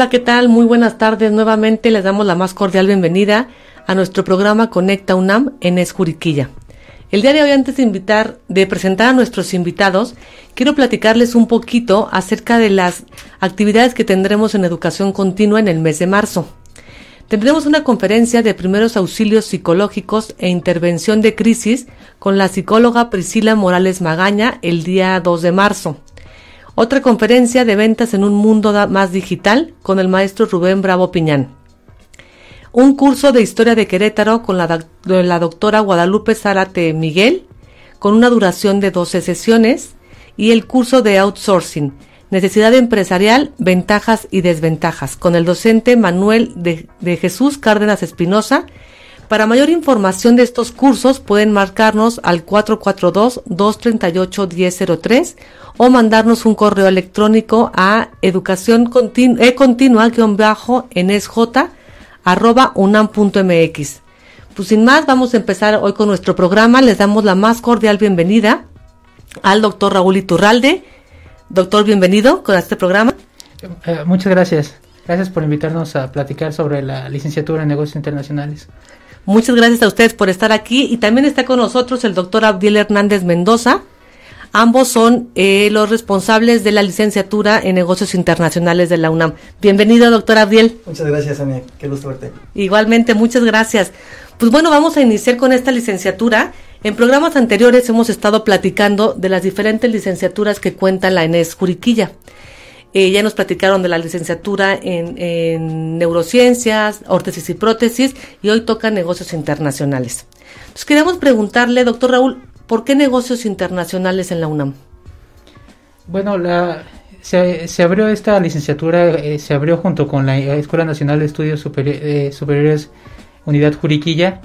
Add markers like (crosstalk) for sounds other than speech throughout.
Hola, ¿qué tal? Muy buenas tardes. Nuevamente les damos la más cordial bienvenida a nuestro programa Conecta UNAM en Esjuriquilla. El día de hoy, antes de invitar, de presentar a nuestros invitados, quiero platicarles un poquito acerca de las actividades que tendremos en educación continua en el mes de marzo. Tendremos una conferencia de primeros auxilios psicológicos e intervención de crisis con la psicóloga Priscila Morales Magaña el día 2 de marzo. Otra conferencia de ventas en un mundo más digital con el maestro Rubén Bravo Piñán. Un curso de historia de Querétaro con la, doctora Guadalupe Zárate Miguel, con una duración de 12 sesiones, y el curso de outsourcing, necesidad empresarial, ventajas y desventajas, con el docente Manuel de, de Jesús Cárdenas Espinosa, para mayor información de estos cursos pueden marcarnos al 442-238-1003 o mandarnos un correo electrónico a educación continua, e continua arroba unam.mx. Pues sin más, vamos a empezar hoy con nuestro programa. Les damos la más cordial bienvenida al doctor Raúl Iturralde. Doctor, bienvenido con este programa. Eh, muchas gracias. Gracias por invitarnos a platicar sobre la licenciatura en negocios internacionales. Muchas gracias a ustedes por estar aquí y también está con nosotros el doctor Abdiel Hernández Mendoza. Ambos son eh, los responsables de la licenciatura en negocios internacionales de la UNAM. Bienvenido, doctor Abdiel. Muchas gracias, Ania. Qué gusto verte. Igualmente, muchas gracias. Pues bueno, vamos a iniciar con esta licenciatura. En programas anteriores hemos estado platicando de las diferentes licenciaturas que cuenta la ENES Juriquilla. Eh, ya nos platicaron de la licenciatura en, neurociencias, órtesis y prótesis, y hoy toca negocios internacionales. Entonces queríamos preguntarle, doctor Raúl, ¿por qué negocios internacionales en la UNAM? Bueno, la, se, abrió esta licenciatura, eh, se abrió junto con la Escuela Nacional de Estudios eh, Superiores Unidad Juriquilla.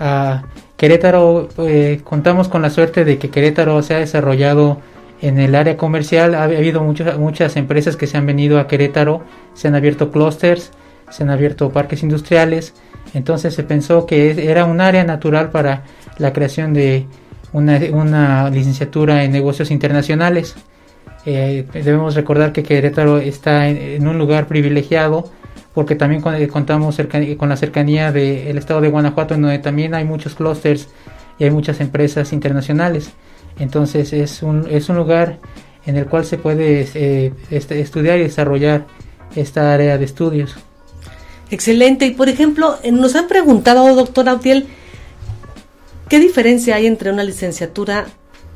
A Querétaro, contamos con la suerte de que Querétaro se ha desarrollado en el área comercial ha habido muchas, muchas empresas que se han venido a Querétaro, se han abierto clústeres, se han abierto parques industriales, entonces se pensó que era un área natural para la creación de una, licenciatura en negocios internacionales. Eh, debemos recordar que Querétaro está en, un lugar privilegiado porque también contamos con la cercanía del estado de Guanajuato, en donde también hay muchos clústeres y hay muchas empresas internacionales. Entonces es un, es un lugar en el cual se puede eh, este, estudiar y desarrollar esta área de estudios. Excelente. Y por ejemplo, eh, nos han preguntado, doctor Autiel, ¿qué diferencia hay entre una licenciatura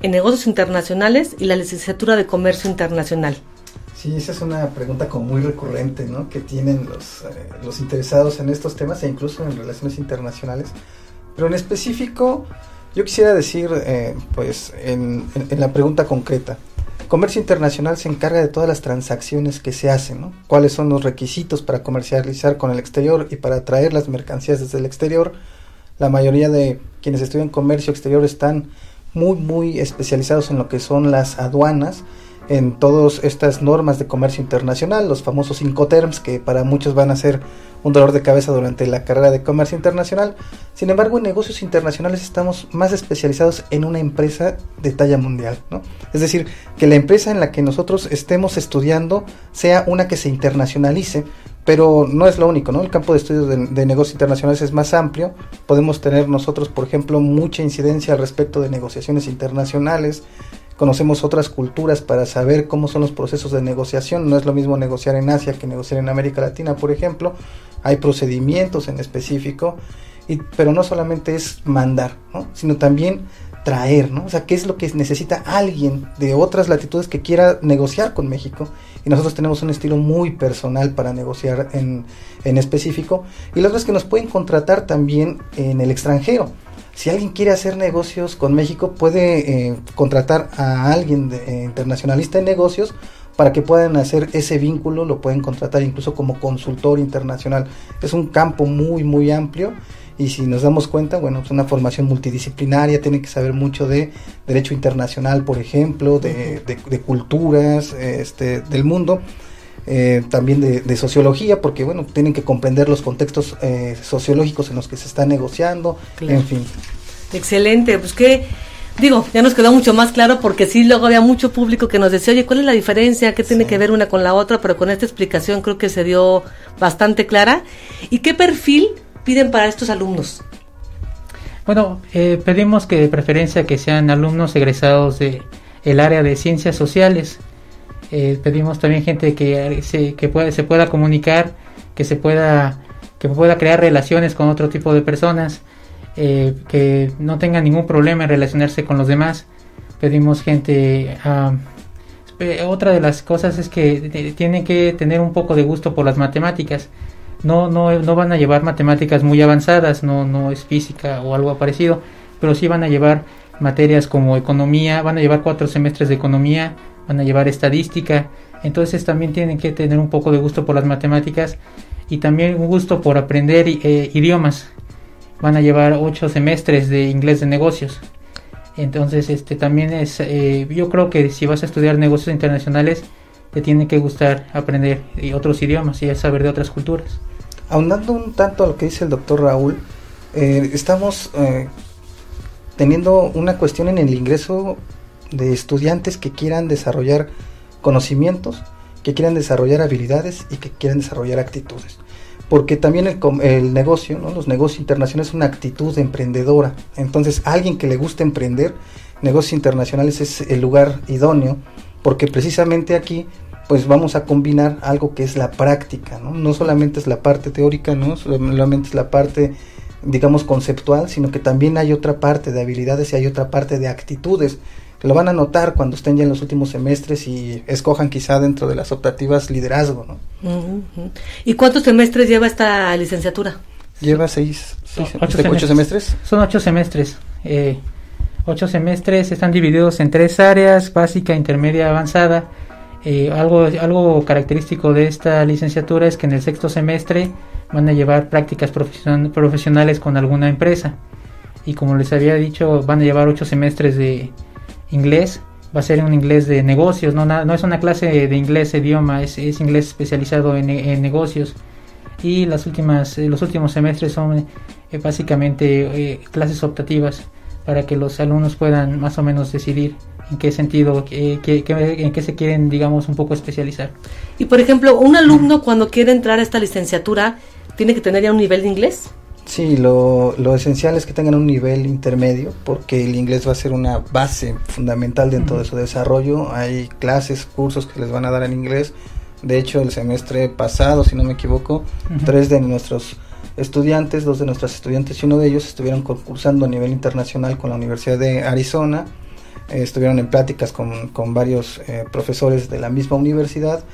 en negocios internacionales y la licenciatura de comercio internacional? Sí, esa es una pregunta como muy recurrente, ¿no? Que tienen los, eh, los interesados en estos temas e incluso en relaciones internacionales. Pero en específico, yo quisiera decir, eh, pues, en, la pregunta concreta, comercio internacional se encarga de todas las transacciones que se hacen, ¿no? ¿Cuáles son los requisitos para comercializar con el exterior y para traer las mercancías desde el exterior? La mayoría de quienes estudian comercio exterior están muy, muy especializados en lo que son las aduanas, en todas estas normas de comercio internacional, los famosos Incoterms, que para muchos van a ser un dolor de cabeza durante la carrera de comercio internacional. Sin embargo, en negocios internacionales estamos más especializados en una empresa de talla mundial, ¿no? Es decir, que la empresa en la que nosotros estemos estudiando sea una que se internacionalice, pero no es lo único, ¿no? El campo de estudios de, de, negocios internacionales es más amplio. Podemos tener nosotros, por ejemplo, mucha incidencia al respecto de negociaciones internacionales, conocemos otras culturas para saber cómo son los procesos de negociación. No es lo mismo negociar en Asia que negociar en América Latina, por ejemplo. Hay procedimientos en específico, pero no solamente es mandar, ¿no? sino también traer, ¿no? O sea, ¿qué es lo que necesita alguien de otras latitudes que quiera negociar con México? Y nosotros tenemos un estilo muy personal para negociar en, en específico. Y la otra es que nos pueden contratar también en el extranjero. Si alguien quiere hacer negocios con México, puede eh, contratar a alguien de, eh, internacionalista en negocios para que puedan hacer ese vínculo, lo pueden contratar incluso como consultor internacional. Es un campo muy, muy amplio y si nos damos cuenta, bueno, es una formación multidisciplinaria, tiene que saber mucho de derecho internacional, por ejemplo, de, de, culturas este, del mundo. Eh, también de, sociología, porque bueno, tienen que comprender los contextos eh, sociológicos en los que se está negociando, en fin. Excelente, pues que digo, ya nos quedó mucho más claro porque sí, luego había mucho público que nos decía, oye, ¿cuál es la diferencia? ¿Qué tiene que ver una con la otra? Pero con esta explicación creo que se dio bastante clara. ¿Y qué perfil piden para estos alumnos? Bueno, eh, pedimos que de preferencia que sean alumnos egresados de el área de ciencias sociales, eh, pedimos también gente que se, que se pueda comunicar, que se pueda, que pueda crear relaciones con otro tipo de personas, eh, que no tenga ningún problema en relacionarse con los demás. Pedimos gente... Eh, otra de las cosas es que tienen que tener un poco de gusto por las matemáticas. No, no, no van a llevar matemáticas muy avanzadas, no, no es física o algo parecido, pero sí van a llevar materias como economía, van a llevar cuatro semestres de economía, van a llevar estadística, entonces también tienen que tener un poco de gusto por las matemáticas y también un gusto por aprender eh, idiomas. Van a llevar ocho semestres de inglés de negocios. Entonces, este también es, eh, yo creo que si vas a estudiar negocios internacionales, te tiene que gustar aprender otros idiomas y saber de otras culturas. Ahondando un tanto a lo que dice el doctor Raúl, eh, estamos teniendo una cuestión en el ingreso de estudiantes que quieran desarrollar conocimientos, que quieran desarrollar habilidades y que quieran desarrollar actitudes. Porque también el, el negocio, los negocios internacionales es una actitud emprendedora. Entonces, alguien que le guste emprender, negocios internacionales es el lugar idóneo, porque precisamente aquí pues vamos a combinar algo que es la práctica, ¿no? No solamente es la parte teórica, no solamente es la parte digamos conceptual, sino que también hay otra parte de habilidades y hay otra parte de actitudes lo van a notar cuando estén ya en los últimos semestres y escojan quizá dentro de las optativas liderazgo. ¿no? ¿Y cuántos semestres lleva esta licenciatura? Lleva seis, ocho, semestres. Son ocho semestres. Eh, ocho semestres están divididos en tres áreas, básica, intermedia, avanzada. Eh, algo, algo característico de esta licenciatura es que en el sexto semestre van a llevar prácticas profesionales con alguna empresa. Y como les había dicho, van a llevar ocho semestres de, inglés, va a ser un inglés de negocios, no, no es una clase de inglés idioma, es, es inglés especializado en, negocios. Y las últimas, eh, los últimos semestres son eh, básicamente eh, clases optativas para que los alumnos puedan más o menos decidir en qué sentido, en qué se quieren, digamos, un poco especializar. Y por ejemplo, un alumno cuando quiere entrar a esta licenciatura, ¿tiene que tener ya un nivel de inglés? Sí, lo, lo, esencial es que tengan un nivel intermedio porque el inglés va a ser una base fundamental dentro de su desarrollo. Hay clases, cursos que les van a dar en inglés. De hecho, el semestre pasado, si no me equivoco, tres de nuestros estudiantes, dos de nuestras estudiantes y uno de ellos estuvieron concursando a nivel internacional con la Universidad de Arizona. Eh, estuvieron en pláticas con, con varios eh, profesores de la misma universidad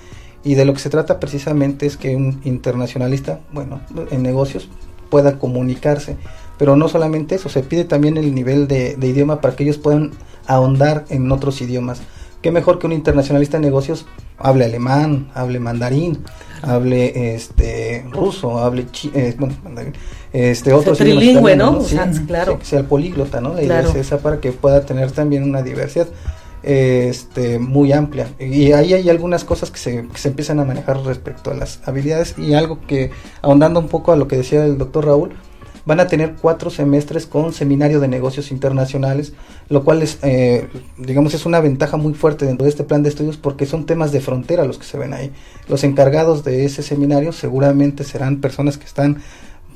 y de lo que se trata precisamente es que un internacionalista, bueno, en negocios pueda comunicarse. Pero no solamente eso, se pide también el nivel de, idioma para que ellos puedan ahondar en otros idiomas. Qué mejor que un internacionalista de negocios hable alemán, hable mandarín, hable este ruso, hable eh, bueno, mandarín, este otro trilingüe, ¿no? claro. Que sea el políglota, ¿no? La idea es esa para que pueda tener también una diversidad este, muy amplia. Y ahí hay algunas cosas que se, se, empiezan a manejar respecto a las habilidades y algo que, ahondando un poco a lo que decía el doctor Raúl, van a tener cuatro semestres con seminario de negocios internacionales, lo cual es, eh, digamos, es una ventaja muy fuerte dentro de este plan de estudios porque son temas de frontera los que se ven ahí. Los encargados de ese seminario seguramente serán personas que están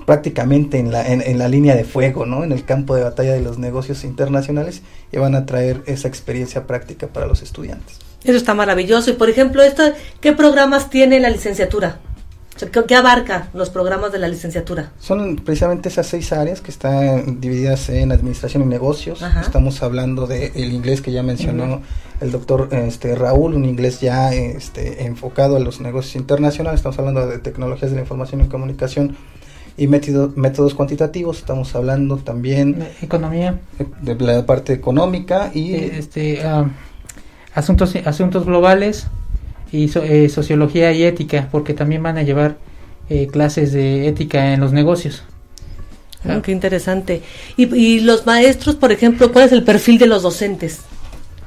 prácticamente en la, en, la línea de fuego, ¿no? En el campo de batalla de los negocios internacionales y van a traer esa experiencia práctica para los estudiantes. Eso está maravilloso. Y por ejemplo, esto, ¿qué programas tiene la licenciatura? ¿Qué abarca los programas de la licenciatura? Son precisamente esas seis áreas que están divididas en administración y negocios. Estamos hablando del el inglés que ya mencionó el doctor este, Raúl, un inglés ya este, enfocado a los negocios internacionales. Estamos hablando de tecnologías de la información y comunicación y métodos cuantitativos. Estamos hablando también... Economía. De la parte económica y... Eh, este, ah, asuntos, asuntos globales y eh, sociología y ética, porque también van a llevar eh, clases de ética en los negocios. Ah, qué interesante. Y, y, los maestros, por ejemplo, ¿cuál es el perfil de los docentes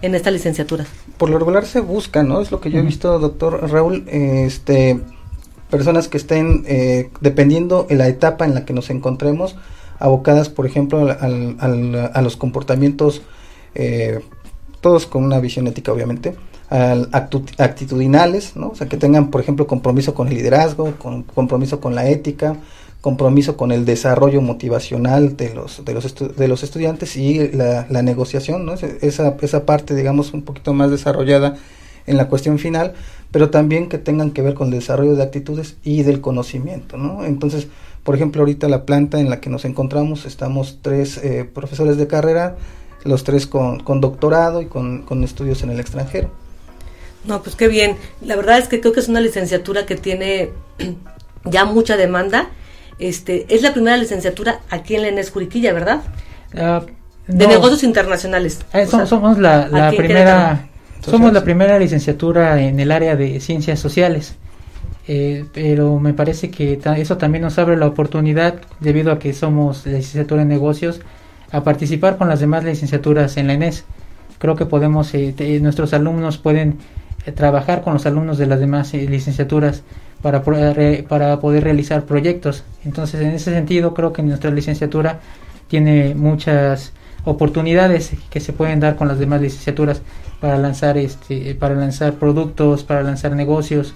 en esta licenciatura? Por lo regular se busca, ¿no? Es lo que yo he visto, doctor Raúl, este, personas que estén, eh, dependiendo de la etapa en la que nos encontremos, abocadas, por ejemplo, a los comportamientos, todos con una visión ética, obviamente, actitudinales, ¿no? O sea, que tengan, por ejemplo, compromiso con el liderazgo, con, compromiso con la ética, compromiso con el desarrollo motivacional de los, de los, de los estudiantes y la, la negociación, ¿no? Esa, esa parte, digamos, un poquito más desarrollada en la cuestión final, pero también que tengan que ver con el desarrollo de actitudes y del conocimiento, ¿no? Entonces, por ejemplo, ahorita la planta en la que nos encontramos, estamos tres eh, profesores de carrera, los tres con, con doctorado y con, con estudios en el extranjero. No, pues qué bien. La verdad es que creo que es una licenciatura que tiene (clears throat) ya mucha demanda. Este, es la primera licenciatura aquí en la ENES Juriquilla, ¿verdad? Ah, de negocios internacionales. Eh, somos la, primera somos la primera licenciatura en el área de ciencias sociales. Eh, pero me parece que eso también nos abre la oportunidad, debido a que somos licenciatura en negocios, a participar con las demás licenciaturas en la ENES. Creo que podemos, eh, nuestros alumnos pueden eh, trabajar con los alumnos de las demás eh, licenciaturas para, para poder realizar proyectos. Entonces, en ese sentido, creo que nuestra licenciatura tiene muchas oportunidades que se pueden dar con las demás licenciaturas para lanzar este para lanzar productos para lanzar negocios.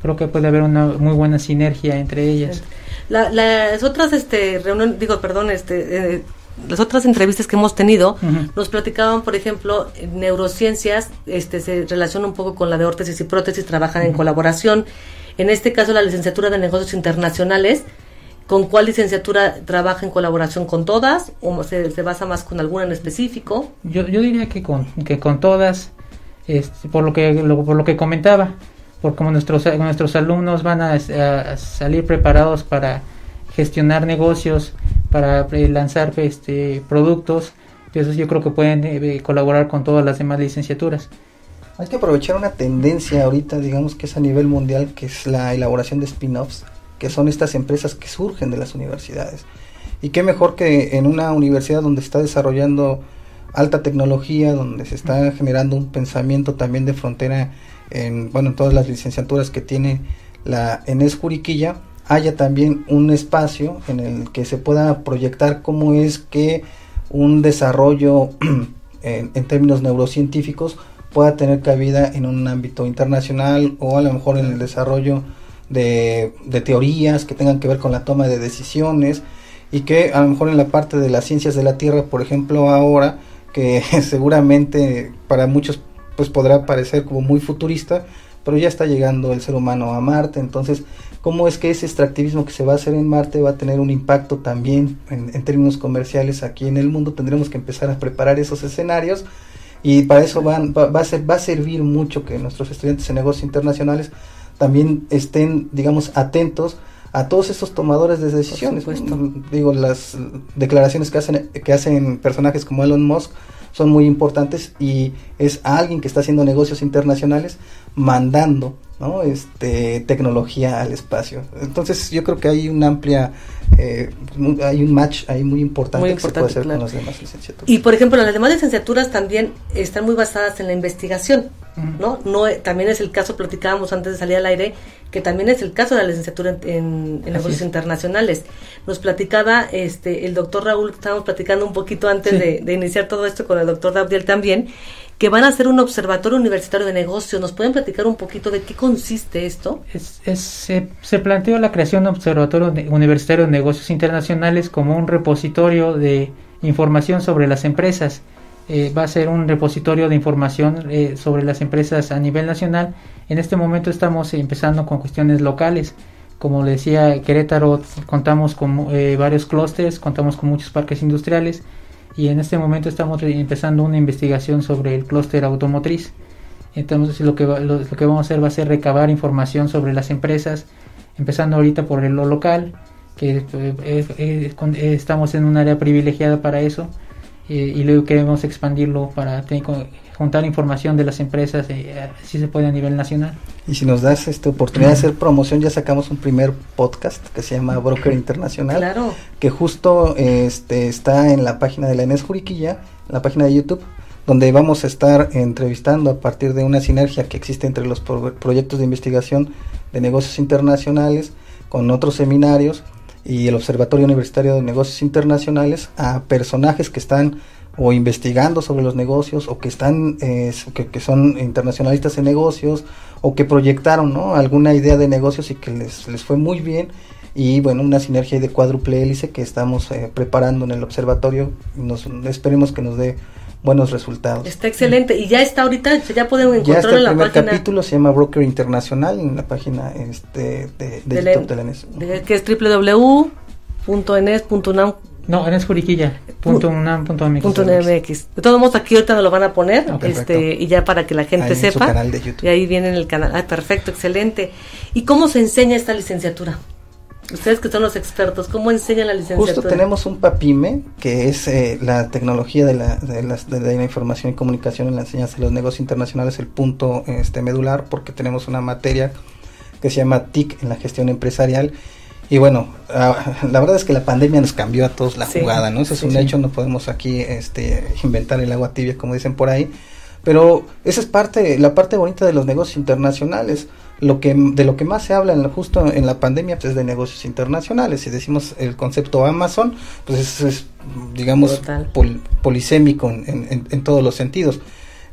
Creo que puede haber una muy buena sinergia entre ellas. Las otras este reunión digo perdón este eh, las otras entrevistas que hemos tenido nos platicaban, por ejemplo, neurociencias, este se relaciona un poco con la de órtesis y prótesis, trabajan en colaboración. En este caso, la licenciatura de negocios internacionales, ¿con cuál licenciatura trabaja en colaboración con todas o se, basa más con alguna en específico? Yo, yo diría que con, que con todas, este, por lo que por lo que comentaba, por como nuestros nuestros alumnos van a salir preparados para gestionar negocios, para eh, lanzar este, productos. Entonces yo creo que pueden eh, colaborar con todas las demás licenciaturas. Hay que aprovechar una tendencia ahorita, digamos que es a nivel mundial, que es la elaboración de spin-offs, que son estas empresas que surgen de las universidades. Y qué mejor que en una universidad donde está desarrollando alta tecnología, donde se está generando un pensamiento también de frontera en, bueno, en todas las licenciaturas que tiene la ENES Juriquilla, haya también un espacio en el que se pueda proyectar cómo es que un desarrollo (clears throat) en, términos neurocientíficos pueda tener cabida en un ámbito internacional o a lo mejor en el desarrollo de, teorías que tengan que ver con la toma de decisiones y que a lo mejor en la parte de las ciencias de la Tierra, por ejemplo, ahora, que (laughs) seguramente para muchos pues podrá parecer como muy futurista, pero ya está llegando el ser humano a Marte, entonces cómo es que ese extractivismo que se va a hacer en Marte va a tener un impacto también en, términos comerciales aquí en el mundo. Tendremos que empezar a preparar esos escenarios y para eso van, va, a ser, va a servir mucho que nuestros estudiantes en negocios internacionales también estén, digamos, atentos a todos estos tomadores de decisiones. Digo, las declaraciones que hacen, que hacen personajes como Elon Musk son muy importantes y es alguien que está haciendo negocios internacionales mandando ¿no? este, tecnología al espacio. Entonces yo creo que hay una amplia, eh, hay un match ahí muy importante, que se puede hacer con las demás licenciaturas. Y por ejemplo, las demás licenciaturas también están muy basadas en la investigación, ¿no? no También es el caso, platicábamos antes de salir al aire, que también es el caso de la licenciatura en, negocios internacionales. Nos platicaba este el doctor Raúl, estábamos platicando un poquito antes de, iniciar todo esto con el doctor Gabriel también, que van a hacer un observatorio universitario de negocios. ¿Nos pueden platicar un poquito de qué consiste esto? Es, es, se, se, planteó la creación de un observatorio universitario de negocios internacionales como un repositorio de información sobre las empresas. Eh, va a ser un repositorio de información eh, sobre las empresas a nivel nacional. En este momento estamos empezando con cuestiones locales. Como le decía, Querétaro contamos con eh, varios clústeres, contamos con muchos parques industriales y en este momento estamos empezando una investigación sobre el clúster automotriz. Entonces lo que, lo, que vamos a hacer va a ser recabar información sobre las empresas, empezando ahorita por lo local, que eh, eh, eh, estamos en un área privilegiada para eso, y luego queremos expandirlo para tener, juntar información de las empresas, si se puede a nivel nacional. Y si nos das esta oportunidad de hacer promoción, ya sacamos un primer podcast que se llama Broker Internacional, claro. que justo este, está en la página de la Enes Juriquilla, en la página de YouTube, donde vamos a estar entrevistando a partir de una sinergia que existe entre los pro proyectos de investigación de negocios internacionales con otros seminarios y el Observatorio Universitario de Negocios Internacionales a personajes que están o investigando sobre los negocios o que están eh, que, que, son internacionalistas en negocios o que proyectaron ¿no? alguna idea de negocios y que les, les fue muy bien y bueno una sinergia de cuádruple hélice que estamos eh, preparando en el observatorio nos esperemos que nos dé buenos resultados. Está excelente y ya está ahorita, ya pueden encontrarlo ya en la el primer página. capítulo se llama Broker Internacional en la página este, de, de, de, YouTube de la NES. de, que es www.enes.unam no, en escuriquilla.unam.mx. De todos modos, aquí ahorita nos lo van a poner, Ah, este, y ya para que la gente Ahí en su sepa. canal de YouTube. Y ahí viene en el canal. Ah, perfecto, excelente. ¿Y cómo se enseña esta licenciatura? Ustedes que son los expertos, ¿cómo enseñan la licenciatura? Justo tenemos un PAPIME, que es eh, la tecnología de la, de, las- de la información y comunicación en la enseñanza de los negocios internacionales, el punto este, medular, porque tenemos una materia que se llama TIC en la gestión empresarial. Y bueno, ah, la verdad es que la pandemia nos cambió a todos la Sí, jugada, ¿no? Eso es sí, un hecho, no podemos aquí este, inventar el agua tibia, como dicen por ahí. Pero esa es parte, la parte bonita de los negocios internacionales. Lo que, de lo que más se habla en, justo en la pandemia pues, es de negocios internacionales. Si decimos el concepto Amazon, pues es, es, digamos, pol- polisémico en, en- en todos los sentidos.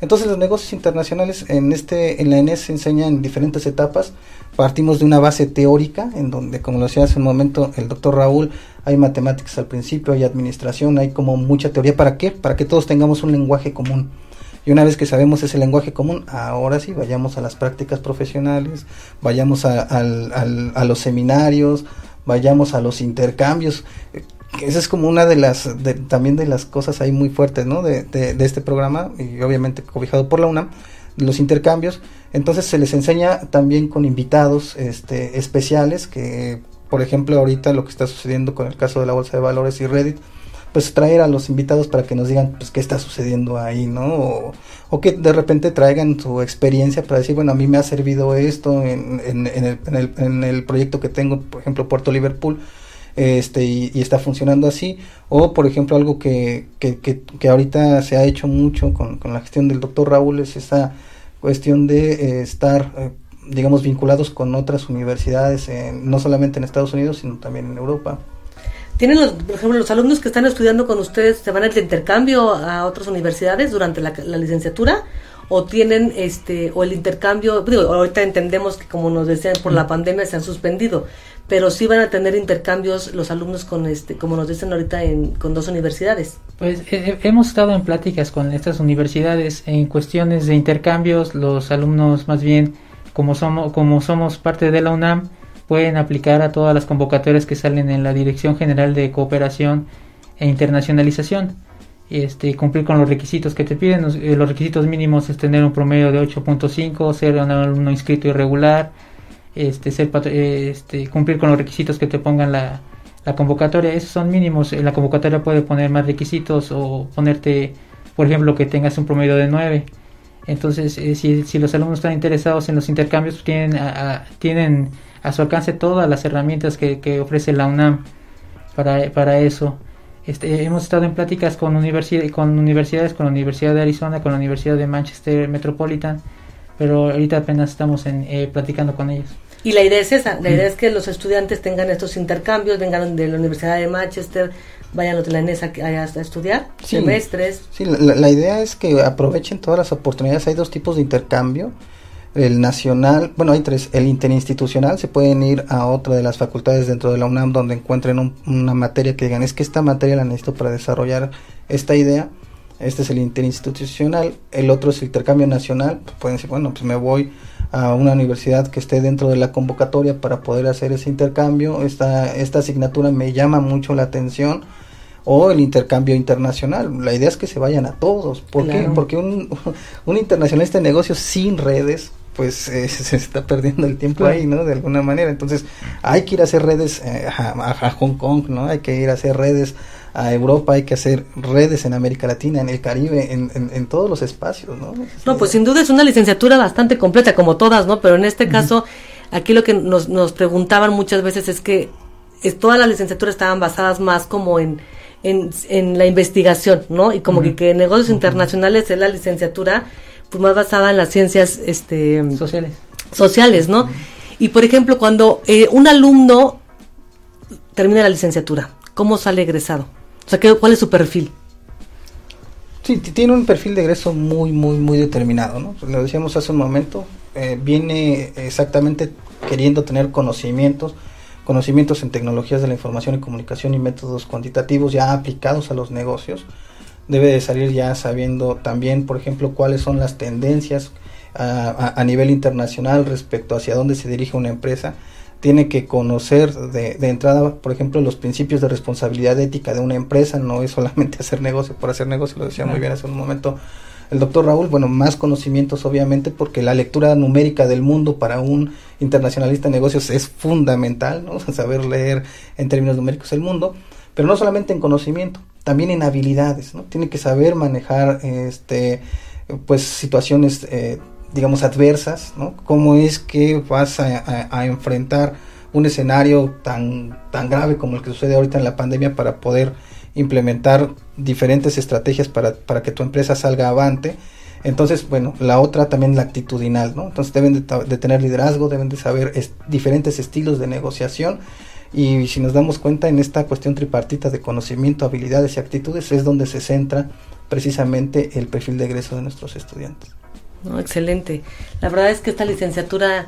Entonces los negocios internacionales en este en la ENES se enseñan en diferentes etapas. Partimos de una base teórica en donde, como lo decía hace un momento el doctor Raúl, hay matemáticas al principio, hay administración, hay como mucha teoría. ¿Para qué? Para que todos tengamos un lenguaje común. Y una vez que sabemos ese lenguaje común, ahora sí vayamos a las prácticas profesionales, vayamos a, a los seminarios, vayamos a los intercambios. Esa es como una de las, también de las cosas ahí muy fuertes, ¿no? De, de- este programa, y obviamente cobijado por la UNAM, los intercambios. Entonces se les enseña también con invitados este, especiales, que por ejemplo ahorita lo que está sucediendo con el caso de la Bolsa de Valores y Reddit, pues traer a los invitados para que nos digan pues qué está sucediendo ahí, ¿no? O, que de repente traigan su experiencia para decir, bueno, a mí me ha servido esto en, en, en el, en, el, en el proyecto que tengo, por ejemplo, Puerto Liverpool, este y, y está funcionando así, o por ejemplo algo que, que, que, que ahorita se ha hecho mucho con, con la gestión del doctor Raúl es esa cuestión de eh, estar, eh, digamos, vinculados con otras universidades, en- no solamente en Estados Unidos, sino también en Europa. ¿Tienen, los, por ejemplo, los alumnos que están estudiando con ustedes, se van a ir de intercambio a otras universidades durante la, la licenciatura? ¿O tienen, este, o el intercambio, digo, ahorita entendemos que como nos decían, por la pandemia se han suspendido, pero sí van a tener intercambios los alumnos con, este, como nos dicen ahorita, en, con dos universidades? Pues eh, eh, hemos estado en pláticas con estas universidades en cuestiones de intercambios. Los alumnos, más bien, como somos, como somos parte de la UNAM, pueden aplicar a todas las convocatorias que salen en la Dirección General de Cooperación e Internacionalización. Este, cumplir con los requisitos que te piden. Los, eh, los requisitos mínimos es tener un promedio de 8.5, ser un alumno inscrito irregular, este, ser este, cumplir con los requisitos que te pongan la, convocatoria. Esos son mínimos. Eh, La convocatoria puede poner más requisitos o ponerte, por ejemplo, que tengas un promedio de 9. Entonces, eh, si, si los alumnos están interesados en los intercambios, pues tienen a, tienen a su alcance todas las herramientas que, ofrece la UNAM para, para eso. Este, hemos estado en pláticas con, universi- con universidades, con la Universidad de Arizona, con la Universidad de Manchester Metropolitan, pero ahorita apenas estamos en, eh, platicando con ellos. Y la idea es esa, la idea es que los estudiantes tengan estos intercambios, vengan de la Universidad de Manchester, vayan a la ENES a, a, estudiar, Sí. semestres. Sí, la, la idea es que aprovechen todas las oportunidades. Hay dos tipos de intercambio. El nacional, bueno, hay tres. El interinstitucional, se pueden ir a otra de las facultades dentro de la UNAM donde encuentren un- una materia que digan, es que esta materia la necesito para desarrollar esta idea. Este es el interinstitucional. El otro es el intercambio nacional. Pueden decir, bueno, pues me voy a una universidad que esté dentro de la convocatoria para poder hacer ese intercambio. Esta, esta asignatura me llama mucho la atención o el intercambio internacional. La idea es que se vayan a todos. ¿Por qué? Porque un, (laughs) un internacionalista de negocios sin redes, pues (laughs) eh, se está perdiendo el tiempo ahí, ¿no? De alguna manera. Entonces, hay que ir a hacer redes eh, a- a Hong Kong, ¿no? Hay que ir a hacer redes a Europa, hay que hacer redes en América Latina, en el Caribe, en, en, en todos los espacios, ¿no? No, pues sin duda es una licenciatura bastante completa, como todas, ¿no? Pero en este caso, aquí lo que nos, nos preguntaban muchas veces es que es, todas las licenciaturas estaban basadas más como en, en, en la investigación, ¿no? Y como que, que negocios internacionales es la licenciatura pues más basada en las ciencias este sociales. sociales, ¿no? Y por ejemplo, cuando eh, un alumno termina la licenciatura, ¿cómo sale egresado? O sea, ¿qué, ¿cuál es su perfil? Sí, tiene un perfil de egreso muy, muy, muy determinado, ¿no? Lo decíamos hace un momento, eh, viene exactamente queriendo tener conocimientos, conocimientos en tecnologías de la información y comunicación y métodos cuantitativos ya aplicados a los negocios. Debe de salir ya sabiendo también, por ejemplo, cuáles son las tendencias a, a- a nivel internacional respecto hacia dónde se dirige una empresa. Tiene que conocer de, de entrada, por ejemplo, los principios de responsabilidad ética de una empresa. No es solamente (laughs) hacer negocio por hacer negocio, lo decía muy bien hace un momento el doctor Raúl. Bueno, más conocimientos obviamente porque la lectura numérica del mundo para un internacionalista de negocios es fundamental, ¿no? (laughs) Saber leer en términos numéricos el mundo, pero no solamente en conocimiento, también en habilidades, ¿no? Tiene que saber manejar este pues situaciones eh, digamos adversas, ¿no? Cómo es que vas a, enfrentar un escenario tan tan grave como el que sucede ahorita en la pandemia para poder implementar diferentes estrategias para, para que tu empresa salga avante. Entonces, bueno, la otra también la actitudinal, ¿no? Entonces deben de, tener liderazgo, deben de saber es- diferentes estilos de negociación y si nos damos cuenta en esta cuestión tripartita de conocimiento, habilidades y actitudes es donde se centra precisamente el perfil de egreso de nuestros estudiantes. No, excelente. La verdad es que esta licenciatura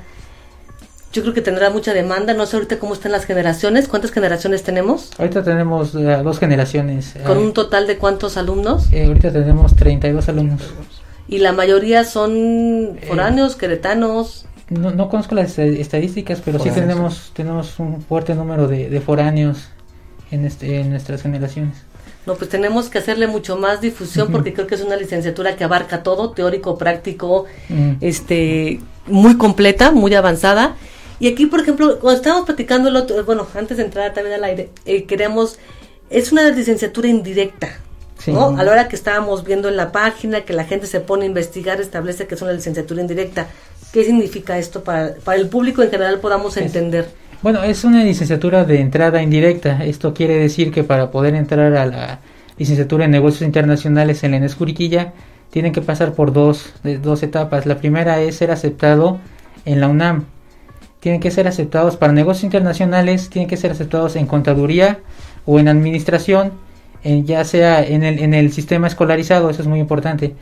yo creo que tendrá mucha demanda. No sé ahorita cómo están las generaciones. ¿Cuántas generaciones tenemos? Ahorita tenemos eh, dos generaciones. Con Eh, un total de cuántos alumnos. eh, ahorita tenemos 32 alumnos. Y la mayoría son foráneos, queretanos. No, no conozco las eh, estadísticas, pero sí tenemos tenemos un fuerte número de, de foráneos en, este, en nuestras generaciones. No, pues tenemos que hacerle mucho más difusión porque creo que es una licenciatura que abarca todo, teórico, práctico, Mm. este, muy completa, muy avanzada. Y aquí, por ejemplo, cuando estábamos platicando el otro, bueno, antes de entrar también al aire, eh, queríamos, es una licenciatura indirecta, Sí. ¿no? A la hora que estábamos viendo en la página, que la gente se pone a investigar, establece que es una licenciatura indirecta. ¿Qué significa esto para, para el público en general podamos entender? Bueno, es una licenciatura de entrada indirecta. Esto quiere decir que para poder entrar a la licenciatura en negocios internacionales en la ENES tienen que pasar por dos, de- dos etapas. La primera es ser aceptado en la UNAM. Tienen que ser aceptados para negocios internacionales, tienen que ser aceptados en contaduría o en administración, en- ya sea en el, en el sistema escolarizado, eso es muy importante,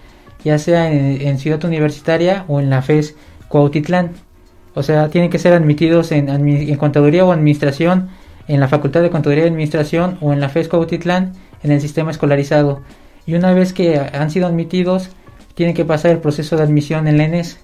ya sea en, en Ciudad Universitaria o en la FES Cuautitlán. O sea, tienen que ser admitidos en, en contaduría o administración, en la Facultad de Contaduría y Administración o en la FES Cuautitlán, en el sistema escolarizado. Y una vez que han sido admitidos, tienen que pasar el proceso de admisión en la ENES.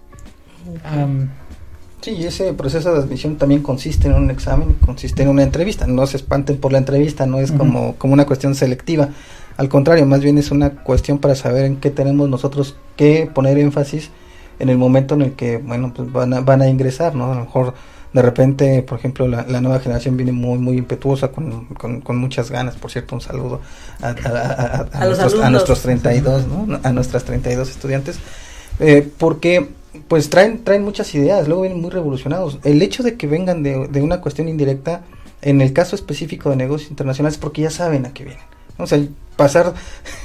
Sí, ese proceso de admisión también consiste en un examen, consiste en una entrevista. No se espanten por la entrevista, no es como, como una cuestión selectiva. Al contrario, más bien es una cuestión para saber en qué tenemos nosotros que poner énfasis en el momento en el que, bueno, pues van a, van a ingresar, ¿no? A lo mejor de repente, por ejemplo, la, la nueva generación viene muy, muy impetuosa, con, con, con muchas ganas. Por cierto, un saludo a, a, a- nuestros, a nuestros 32, ¿no? A nuestras 32 estudiantes. Eh, porque pues traen traen muchas ideas, luego vienen muy revolucionados. El hecho de que vengan de, de una cuestión indirecta, en el caso específico de negocios internacionales, porque ya saben a qué vienen. O sea, pasar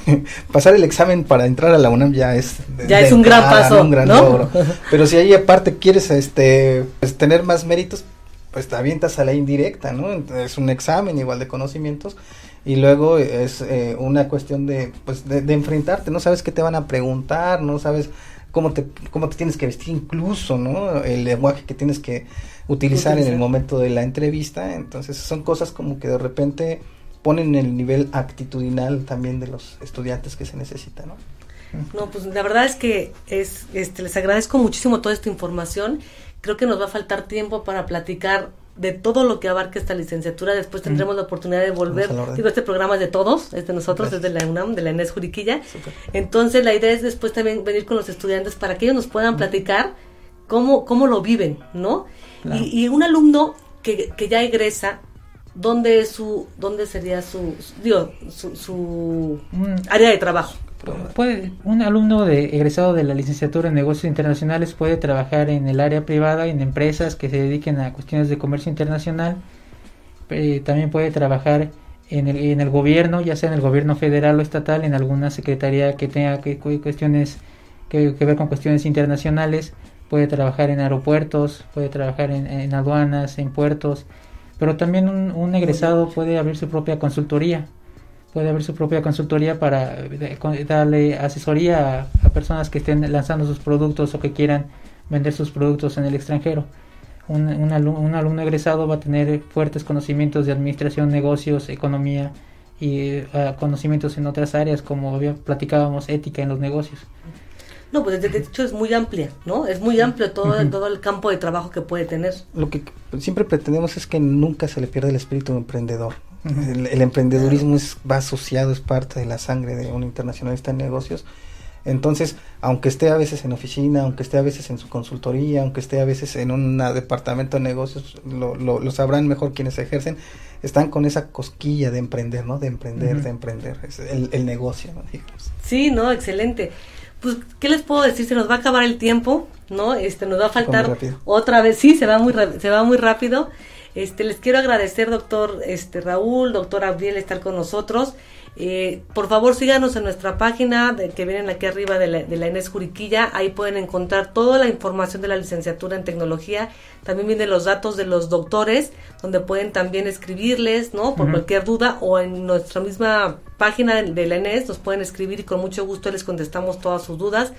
(laughs) pasar el examen para entrar a la UNAM ya es Ya es un gran paso, un gran ¿no? logro. (laughs) Pero si ahí aparte quieres este pues, tener más méritos, pues te avientas a la indirecta, ¿no? Es un examen igual de conocimientos y luego es eh, una cuestión de, pues, de, de, enfrentarte, no sabes qué te van a preguntar, no sabes cómo te, cómo te tienes que vestir incluso, ¿no? El lenguaje que tienes que utilizar, en el momento de la entrevista, entonces son cosas como que de repente ponen el nivel actitudinal también de los estudiantes que se necesita, ¿no? No, pues la verdad es que es, este, les agradezco muchísimo toda esta información. Creo que nos va a faltar tiempo para platicar de todo lo que abarca esta licenciatura. Después tendremos la oportunidad de volver. Digo, este programa es de todos, es de nosotros, es de la UNAM, de la ENES Juriquilla. Entonces, la idea es después también venir con los estudiantes para que ellos nos puedan platicar cómo, cómo lo viven, ¿no? Y, un alumno que, que ya egresa, ¿dónde es su, dónde sería su, digo, su, su mm. área de trabajo? Puede, un alumno de, egresado de la licenciatura en negocios internacionales puede trabajar en el área privada, en empresas que se dediquen a cuestiones de comercio internacional. Eh, también puede trabajar en el, en el gobierno, ya sea en el gobierno federal o estatal, en alguna secretaría que tenga que, cuestiones que, ver con cuestiones internacionales. Puede trabajar en aeropuertos, puede trabajar en, aduanas, en puertos. Pero también un, un egresado puede abrir su propia consultoría puede haber su propia consultoría para darle asesoría a, personas que estén lanzando sus productos o que quieran vender sus productos en el extranjero. Un, un, alumno, egresado va a tener fuertes conocimientos de administración, negocios, economía y eh, conocimientos en otras áreas como platicábamos, ética en los negocios. No, pues de hecho es muy amplia, ¿no? Es muy amplio todo, todo el campo de trabajo que puede tener. Lo que siempre pretendemos es que nunca se le pierda el espíritu emprendedor el, emprendedurismo es, va asociado, es parte de la sangre de un internacionalista en negocios. Entonces, aunque esté a veces en oficina, aunque esté a veces en su consultoría, aunque esté a veces en un departamento de negocios, lo, lo, sabrán mejor quienes ejercen, están con esa cosquilla de emprender, ¿no? De emprender, de emprender, es el, negocio, ¿no? Sí, no, excelente. Pues, ¿qué les puedo decir? Se nos va a acabar el tiempo, ¿no? Este, nos va a faltar otra vez, sí, se va muy, se va muy rápido. Este, les quiero agradecer, doctor este, Raúl, doctor Abriel, estar con nosotros. Eh, por favor, síganos en nuestra página de, que vienen aquí arriba de la, de la Inés Juriquilla. Ahí pueden encontrar toda la información de la licenciatura en tecnología. También vienen los datos de los doctores, donde pueden también escribirles, ¿no? Por cualquier duda o en nuestra misma página de la Inés nos pueden escribir y con mucho gusto les contestamos todas sus dudas.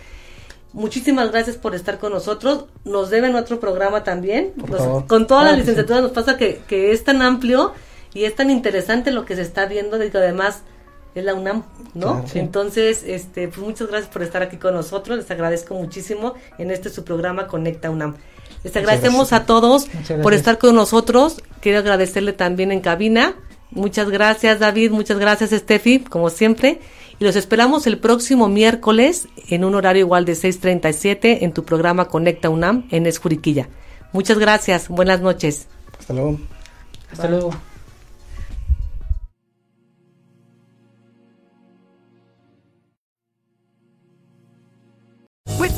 Muchísimas gracias por estar con nosotros. Nos deben otro programa también. con toda la licenciatura nos pasa que, que, es tan amplio y es tan interesante lo que se está viendo, que además es la UNAM, ¿no? Entonces, este, pues muchas gracias por estar aquí con nosotros. Les agradezco muchísimo en este su programa Conecta UNAM. Les agradecemos a todos por estar con nosotros. Quiero agradecerle también en cabina. Muchas gracias, David. Muchas gracias, Steffi, como siempre y los esperamos el próximo miércoles en un horario igual de 6.37 en tu programa Conecta UNAM en Escuriquilla. Muchas gracias, buenas noches. Hasta luego. Hasta luego.